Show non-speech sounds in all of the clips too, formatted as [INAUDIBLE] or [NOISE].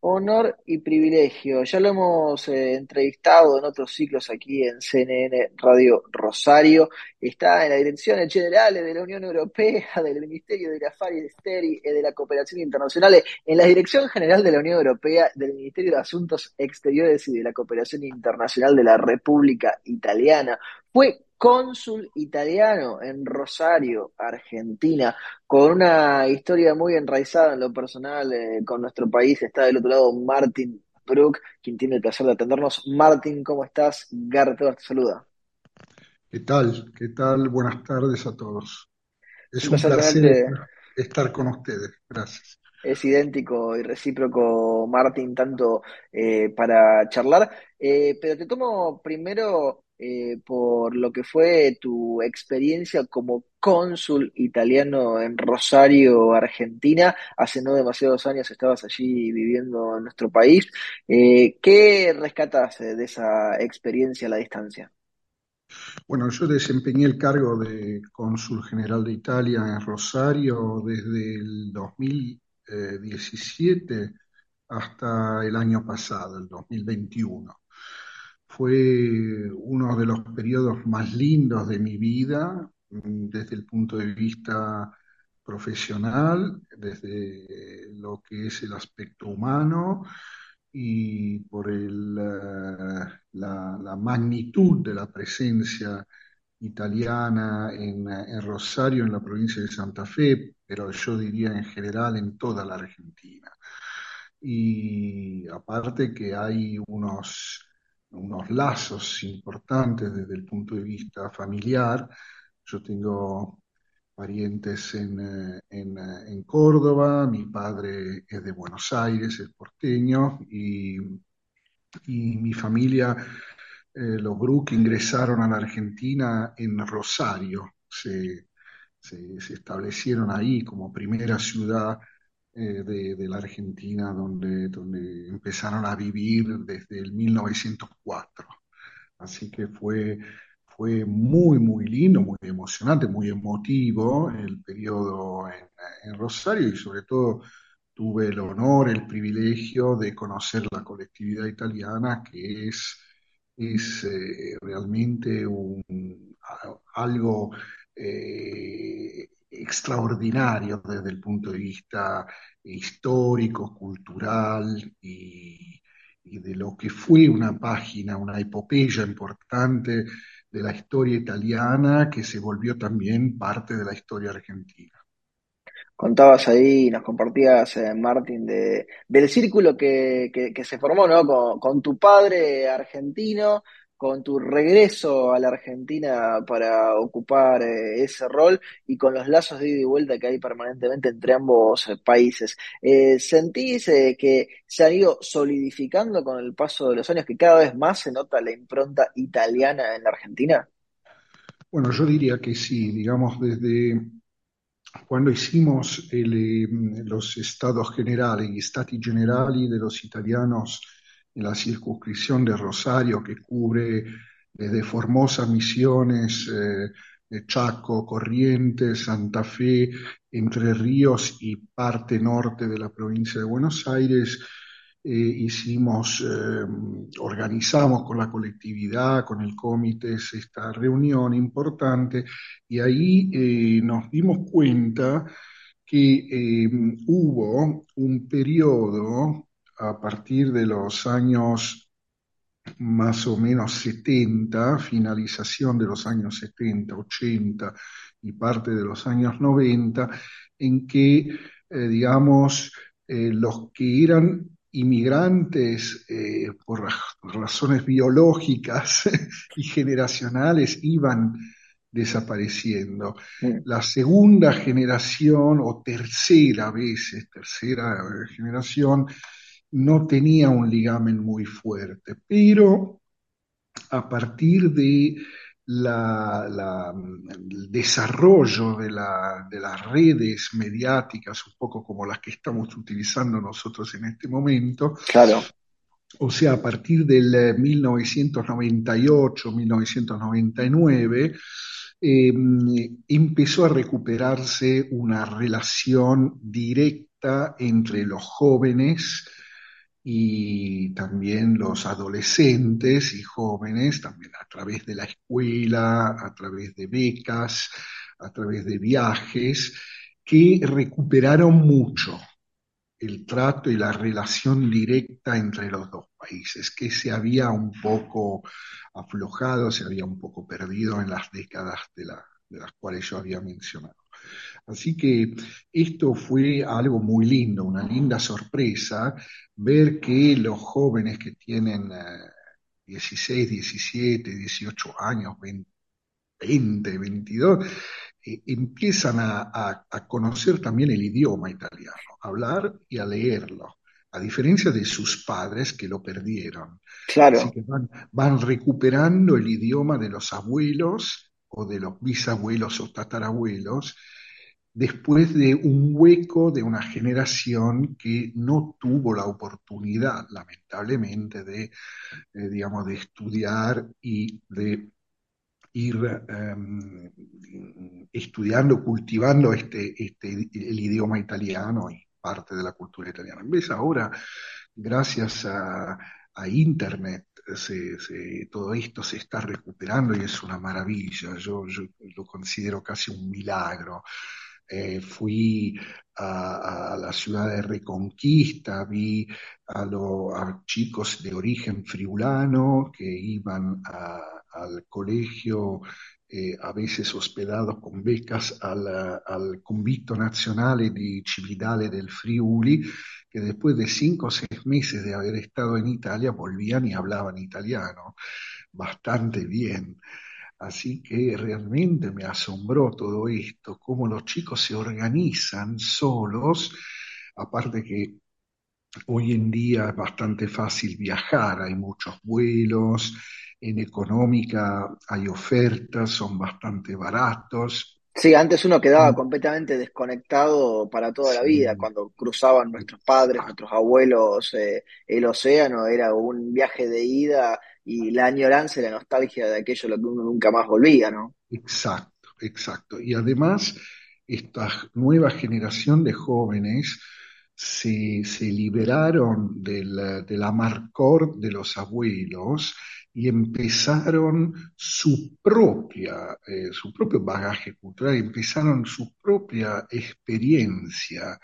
honor y privilegio. Ya lo hemos eh, entrevistado en otros ciclos aquí en CNN Radio Rosario. Está en la Dirección General de la Unión Europea, [LAUGHS] del Ministerio de la Esteri y de la Cooperación Internacional, en la Dirección General de la Unión Europea, del Ministerio de Asuntos Exteriores y de la Cooperación Internacional de la República Italiana. Fue cónsul italiano en Rosario, Argentina, con una historia muy enraizada en lo personal eh, con nuestro país. Está del otro lado Martin Brook, quien tiene el placer de atendernos. Martin, ¿cómo estás? Garto te saluda. ¿Qué tal? ¿Qué tal? Buenas tardes a todos. Es un placer estar con ustedes. Gracias. Es idéntico y recíproco, Martin, tanto eh, para charlar. Eh, pero te tomo primero eh, por lo que fue tu experiencia como cónsul italiano en Rosario, Argentina. Hace no demasiados años estabas allí viviendo en nuestro país. Eh, ¿Qué rescatas de esa experiencia a la distancia? Bueno, yo desempeñé el cargo de cónsul general de Italia en Rosario desde el 2017 hasta el año pasado, el 2021 fue uno de los periodos más lindos de mi vida mm, desde el punto de vista profesional, desde lo que es el aspecto humano y por el, eh, la, magnitud de la presencia italiana en, en, Rosario, en la provincia de Santa Fe, pero yo diría en general en toda la Argentina. Y aparte que hay unos unos lazos importantes desde el punto de vista familiar. Yo tengo parientes en, eh, eh, en, Córdoba, mi padre es de Buenos Aires, es porteño, y, y mi familia, eh, los Brook ingresaron a la Argentina en Rosario, se, se establecieron ahí como primera ciudad eh, de, la Argentina donde, donde empezaron a vivir desde el 1904. Así que fue, fue muy, muy lindo, muy emocionante, muy emotivo el periodo en, Rosario y sobre todo tuve el honor, el privilegio de conocer la colectividad italiana que es, es eh, realmente un, algo eh, extraordinario desde el punto de vista histórico, cultural y, de lo que fue una página, una epopeya importante de la historia italiana que se volvió también parte de la historia argentina. Contabas ahí, nos compartías, eh, Martín, de, del círculo que, que, se formó ¿no? con tu padre argentino, con tu regreso a la Argentina para ocupar eh, ese rol y con los lazos de ida y vuelta que hay permanentemente entre ambos eh, países. Eh, ¿Sentís que se han ido solidificando con el paso de los años, que cada vez más se nota la impronta italiana en la Argentina? Bueno, yo diría que sí, digamos, desde cuando hicimos los estados generales, stati generali de los italianos, la circunscripción de Rosario, que cubre desde Formosa, Misiones, eh, Chaco, Corrientes, Santa Fe, Entre Ríos y parte norte de la provincia de Buenos Aires, eh, hicimos, eh, organizamos con la colectividad, con el comité, esta reunión importante y ahí nos dimos cuenta que hubo un periodo a partir de los años más o menos 70, finalización de los años 70, 80 y parte de los años 90, en que, eh, digamos, eh, los que eran inmigrantes eh, por razones biológicas [LAUGHS] y generacionales iban desapareciendo. La segunda generación o tercera veces, tercera generación, no tenía un ligamen muy fuerte, pero a partir de la, el desarrollo de, de, las redes mediáticas, un poco como las que estamos utilizando nosotros en este momento. Claro. O sea, a partir del 1998, 1999, eh, empezó a recuperarse una relación directa entre los jóvenes y también los adolescentes y jóvenes, también a través de la escuela, a través de becas, a través de viajes, que recuperaron mucho el trato y la relación directa entre los dos países, que se había un poco aflojado, se había un poco perdido en las décadas de, de las cuales yo había mencionado. Así que esto fue algo muy lindo, una linda sorpresa, ver que los jóvenes que tienen 16, 17, 18 años, 20, 22, eh, empiezan a, conocer también el idioma italiano, a hablar y a leerlo, a diferencia de sus padres que lo perdieron. Claro. Así que van recuperando el idioma de los abuelos o de los bisabuelos o tatarabuelos después de un hueco de una generación que no tuvo la oportunidad, lamentablemente, de, eh, digamos, de estudiar y de ir em, estudiando, cultivando este, este, el idioma italiano y parte de la cultura italiana. Vez ahora, gracias a, Internet, todo esto se está recuperando y es una maravilla. yo, lo considero casi un milagro. Eh, fui a, la ciudad de Reconquista, vi a, los chicos de origen friulano que iban al colegio, eh, a veces hospedados con becas al, al Convitto Nazionale di Cividale del Friuli, que después de cinco o seis meses de haber estado en Italia volvían y hablaban italiano bastante bien. Así que realmente me asombró todo esto, cómo los chicos se organizan solos, aparte que hoy en día es bastante fácil viajar, hay muchos vuelos, en económica hay ofertas, son bastante baratos. Sí, antes uno quedaba mm. completamente desconectado para toda la vida, cuando cruzaban nuestros padres, nuestros abuelos eh, el océano, era un viaje de ida y la añoranza y la nostalgia de aquello lo que uno nunca más volvía, ¿no? Exacto, exacto. Y además, esta nueva generación de jóvenes se, se liberaron del, del amarcor de los abuelos y empezaron su propia, eh, su propio bagaje cultural, empezaron su propia experiencia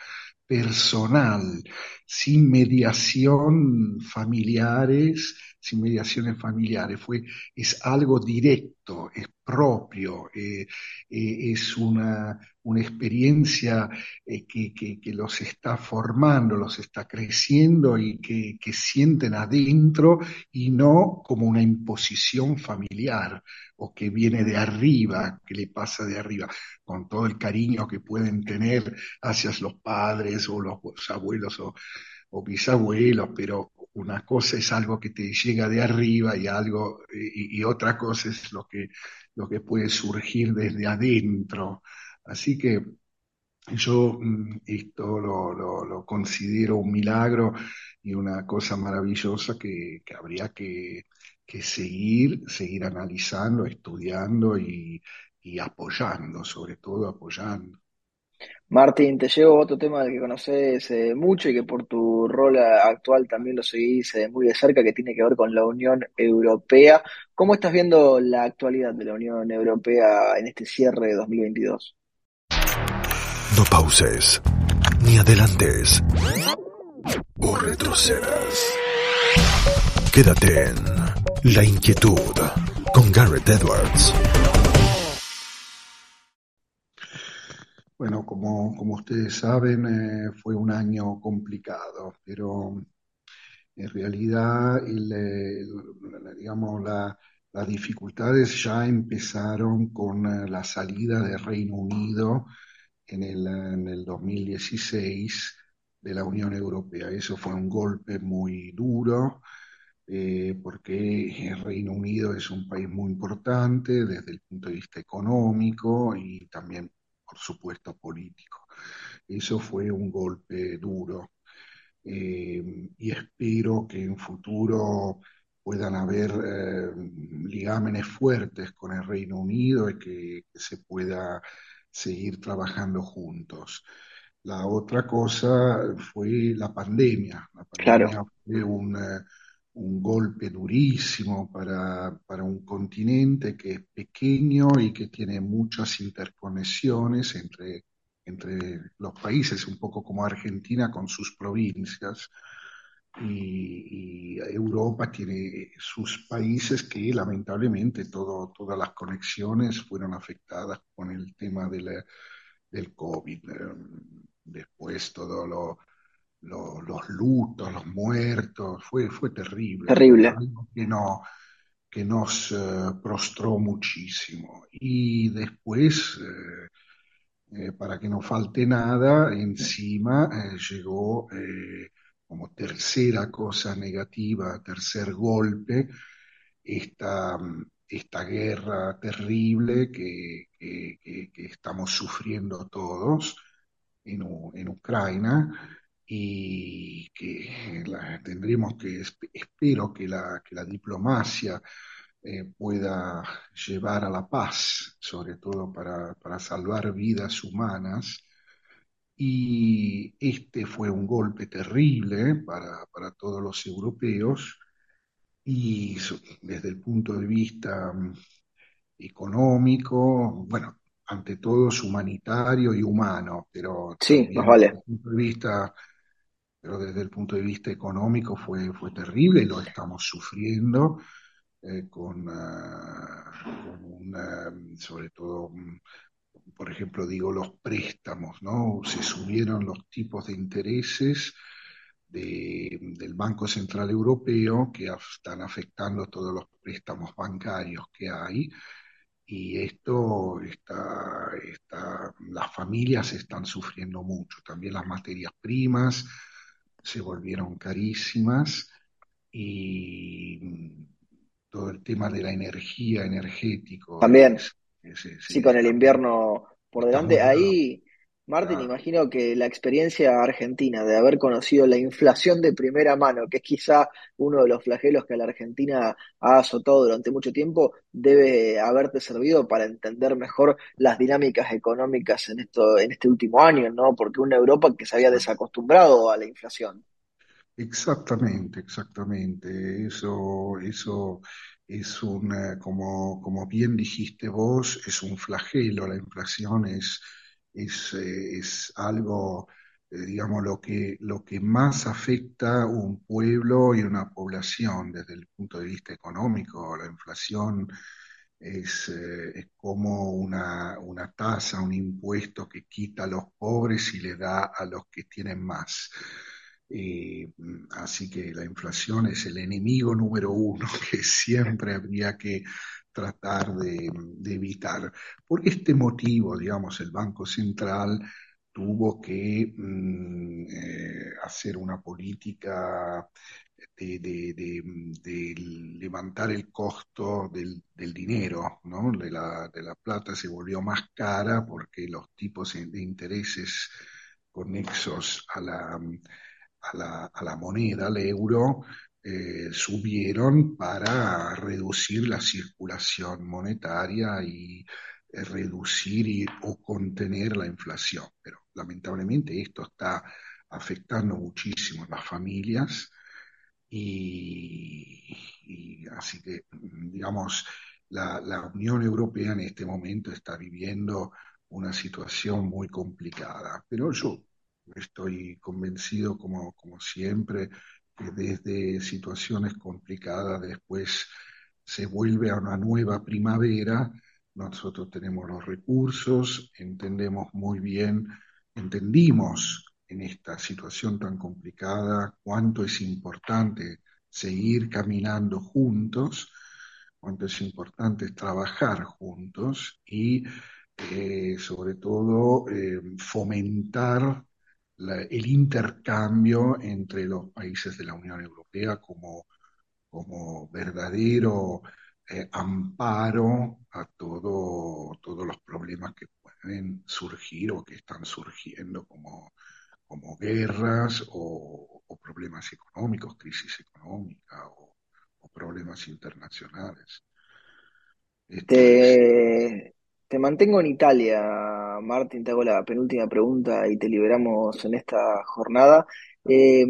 personal, sin mediación familiares, sin mediaciones familiares, fue, es algo directo, es propio, eh, eh, es una, una experiencia eh, que, que, los está formando, los está creciendo y que, que, sienten adentro y no como una imposición familiar o que viene de arriba, que le pasa de arriba, con todo el cariño que pueden tener hacia los padres o los abuelos o, o bisabuelos, pero una cosa es algo que te llega de arriba y algo y, otra cosa es lo que lo que puede surgir desde adentro. Así que yo mm, esto lo, considero un milagro y una cosa maravillosa que, habría que, seguir, seguir analizando, estudiando y apoyando, sobre todo apoyando. Martín, te llevo otro tema del que conoces eh, mucho y que por tu rol actual también lo seguís eh, muy de cerca, que tiene que ver con la Unión Europea. ¿Cómo estás viendo la actualidad de la Unión Europea en este cierre de 2022? No pauses, ni adelantes, o retrocedas. Quédate en La Inquietud con Garrett Edwards. Bueno, como, como ustedes saben, eh, fue un año complicado, pero en realidad, digamos, las dificultades ya empezaron con eh, la salida del Reino Unido en el, en el 2016 de la Unión Europea. Eso fue un golpe muy duro eh, porque el Reino Unido es un país muy importante desde el punto de vista económico y también, por supuesto, político. Eso fue un golpe duro eh, y espero que en futuro puedan haber eh, ligámenes fuertes con el Reino Unido y que, se pueda seguir trabajando juntos. La otra cosa fue la pandemia. La pandemia fue un, eh, un golpe durísimo para, para, un continente que es pequeño y que tiene muchas interconexiones entre, entre los países, un poco como Argentina con sus provincias y, Europa tiene sus países que lamentablemente todas las conexiones fueron afectadas con el tema de del COVID. Em, después todo lo, los lutos, los muertos, fue, fue terrible. Terrible. que, no, que nos eh, prostró muchísimo. Y después... Eh, eh, para que no falte nada, encima llegó como tercera cosa negativa, tercer golpe, esta, esta guerra terrible que, estamos sufriendo todos en, en Ucrania y que tendremos que, espero que la, que la diplomacia eh, pueda llevar a la paz, sobre todo para, para salvar vidas humanas, y este fue un golpe terrible para, para todos los europeos y desde el punto de vista mm, económico, bueno, ante todo es humanitario y humano, pero sí, vale. desde el punto de vista, pero desde el punto de vista económico fue, fue terrible lo estamos sufriendo eh, con, ah, sobre todo mm, por ejemplo, digo, los préstamos, ¿no? Se subieron los tipos de intereses del Banco Central Europeo que están afectando todos los préstamos bancarios que hay. Y esto está, está, las familias están sufriendo mucho. También las materias primas se volvieron carísimas y todo el tema de la energía energético. También. Sí, con el invierno por delante. Ahí, Martín, imagino que la experiencia argentina de haber conocido la inflación de primera mano, que es quizá uno de los flagelos que a la Argentina ha azotado durante mucho tiempo, debe haberte servido para entender mejor las dinámicas económicas en esto, en este último año, ¿no? Porque una Europa que se había desacostumbrado a la inflación. Exactamente, exactamente. Eso, eso es un, como, como bien dijiste vos, es un flagelo, la inflación es, es, eh, es algo, eh, digamos, lo que, lo que más afecta un pueblo y una población desde el punto de vista económico. La inflación es, eh, es como una, una tasa, un impuesto que quita a los pobres y le da a los que tienen más. Así que la inflación es el enemigo número uno [LAUGHS] que siempre habría que tratar de, evitar. Por este motivo, digamos, el Banco Central tuvo que mm, eh, hacer una política de, levantar el costo del, dinero, ¿no? de, la, de la plata se volvió más cara porque los tipos de intereses conexos a la a la, moneda, al euro, eh, subieron para reducir la circulación monetaria y eh, reducir o contener la inflación. Pero lamentablemente esto está afectando muchísimo a las familias y, así que, digamos, la, la Unión Europea en este momento está viviendo una situación muy complicada. Pero yo Estoy convencido, como, como siempre, que desde situaciones complicadas después se vuelve a una nueva primavera. Nosotros tenemos los recursos, entendemos muy bien, entendimos en esta situación tan complicada cuánto es importante seguir caminando juntos, cuánto es importante trabajar juntos y eh, sobre todo eh, fomentar el intercambio entre los países de la Unión Europea como, como verdadero eh, amparo a todo, todos los problemas que pueden surgir o que están surgiendo como, como guerras o, problemas económicos, crisis económica o, problemas internacionales. Te, te, mantengo en Italia, Martín, te hago la penúltima pregunta y te liberamos en esta jornada. Eh,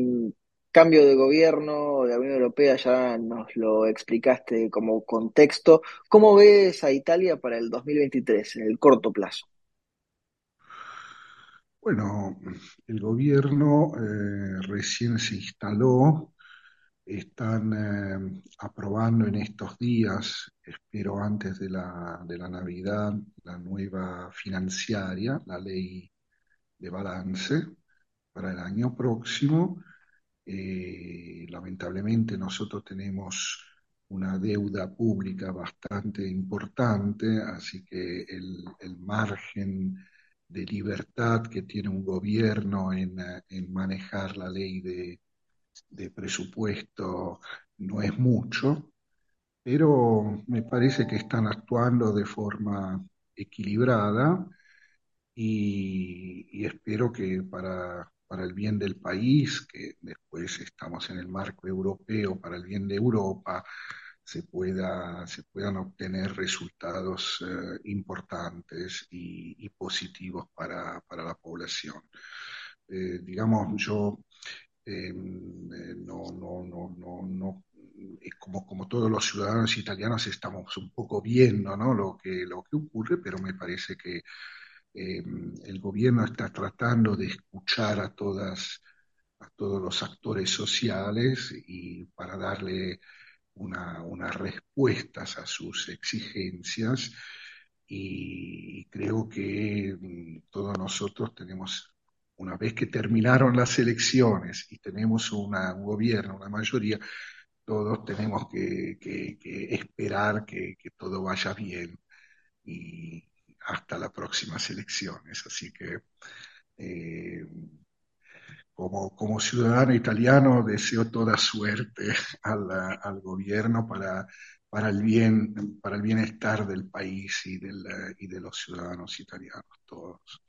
cambio de gobierno de la Unión Europea, ya nos lo explicaste como contexto. ¿Cómo ves a Italia para el 2023, en el corto plazo? Bueno, el gobierno eh, recién se instaló, están eh, aprobando en estos días, espero antes de la, de la Navidad, la nueva financiaria, la ley de balance para el año próximo. Eh, lamentablemente nosotros tenemos una deuda pública bastante importante, así que el, margen de libertad que tiene un gobierno en, manejar la ley de, de, presupuesto no es mucho, pero me parece que están actuando de forma equilibrada y espero que para para el bien del país, que después estamos en el marco europeo, para el bien de Europa, se, pueda, se puedan obtener resultados eh, importantes y, positivos para, la población. Eh, digamos, yo eh, no, no, no, no, no como, como todos los ciudadanos italianos estamos un poco viendo ¿no? lo, que, lo que ocurre, pero me parece que eh, el gobierno está tratando de escuchar a todas a todos los actores sociales y para darle unas respuestas a sus exigencias y creo que mm, todos nosotros tenemos, una vez que terminaron las elecciones y tenemos un gobierno, una mayoría, todos tenemos que, esperar que, todo vaya bien y, hasta las próximas elecciones. Así que eh, como, ciudadano italiano deseo toda suerte al, gobierno para, para, el bien, para el bienestar del país y, del, y de los ciudadanos italianos todos.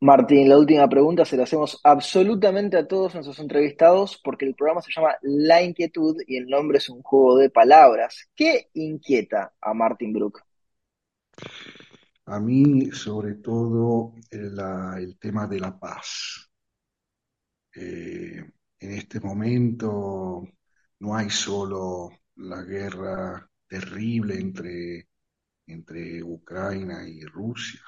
Martín, la última pregunta se la hacemos absolutamente a todos nuestros entrevistados porque el programa se llama La Inquietud y el nombre es un juego de palabras. ¿Qué inquieta a Martín Brook? A mí, sobre todo, el, tema de la paz. Eh, en este momento no hay solo la guerra terrible entre, entre Ucrania y Rusia,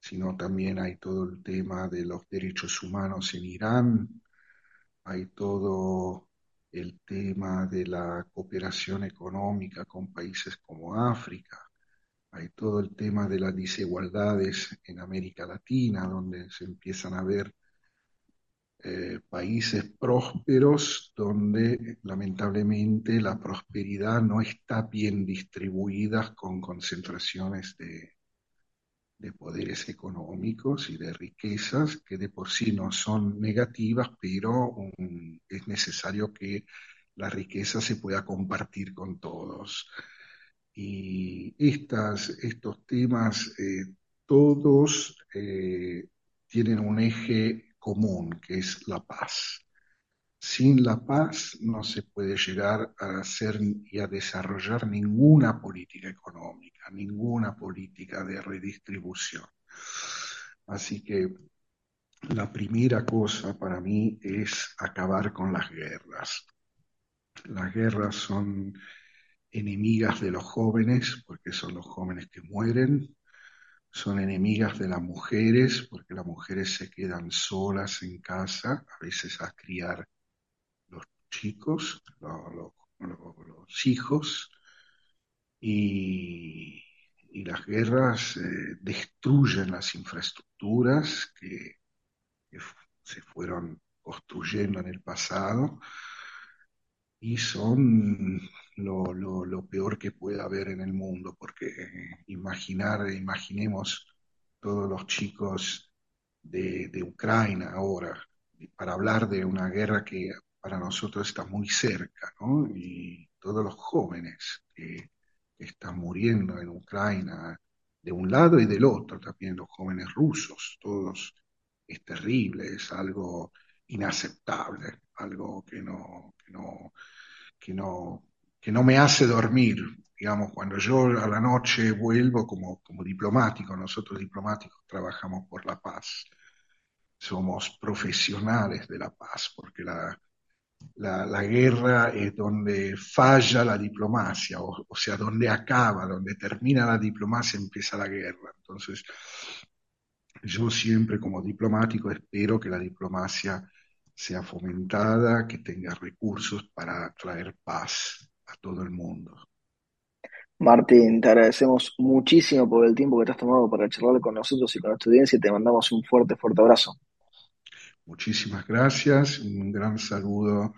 sino también hay todo el tema de los derechos humanos en Irán, hay todo el tema de la cooperación económica con países como África hay todo el tema de las desigualdades en América Latina, donde se empiezan a ver eh, países prósperos donde lamentablemente la prosperidad no está bien distribuida con concentraciones de, de poderes económicos y de riquezas que de por sí no son negativas, pero es necesario que la riqueza se pueda compartir con todos. Y estas, estos temas, eh, todos eh, tienen un eje común, que es la paz. Sin la paz no se puede llegar a hacer y a desarrollar ninguna política económica, ninguna política de redistribución. Así que la primera cosa para mí es acabar con las guerras. Las guerras son enemigas de los jóvenes, porque son los jóvenes que mueren, son enemigas de las mujeres, porque las mujeres se quedan solas en casa, a veces a criar chicos, los, hijos, y, las guerras eh, destruyen las infraestructuras que se fueron construyendo en el pasado y son lo, peor que pueda haber en el mundo, porque imaginar, imaginemos todos los chicos de, Ucrania ahora, para hablar de una guerra que para nosotros está muy cerca, ¿no? Y todos los jóvenes que, están muriendo en Ucrania, de un lado y del otro, también los jóvenes rusos, todos es terrible, es algo inaceptable, algo que no, que no, que no, que no me hace dormir. Digamos, cuando yo a la noche vuelvo como, como diplomático, nosotros diplomáticos trabajamos por la paz, somos profesionales de la paz, porque la, la, guerra es donde falla la diplomacia, o, sea, donde acaba, donde termina la diplomacia, empieza la guerra. Entonces, yo siempre como diplomático espero que la diplomacia sea fomentada, que tenga recursos para traer paz a todo el mundo. Martín, te agradecemos muchísimo por el tiempo que te has tomado para charlar con nosotros y con nuestra audiencia y te mandamos un fuerte, fuerte abrazo. Muchísimas gracias, un gran saludo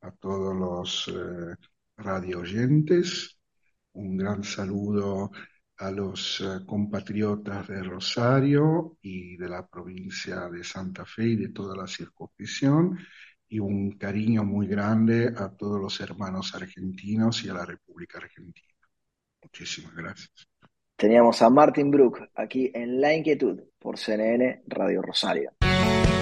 a todos los eh, radio oyentes, un gran saludo a los eh, compatriotas de Rosario y de la provincia de Santa Fe y de toda la circunscripción y un cariño muy grande a todos los hermanos argentinos y a la República Argentina. Muchísimas gracias. Teníamos a Martin Brook aquí en La Inquietud por CNN Radio Rosario.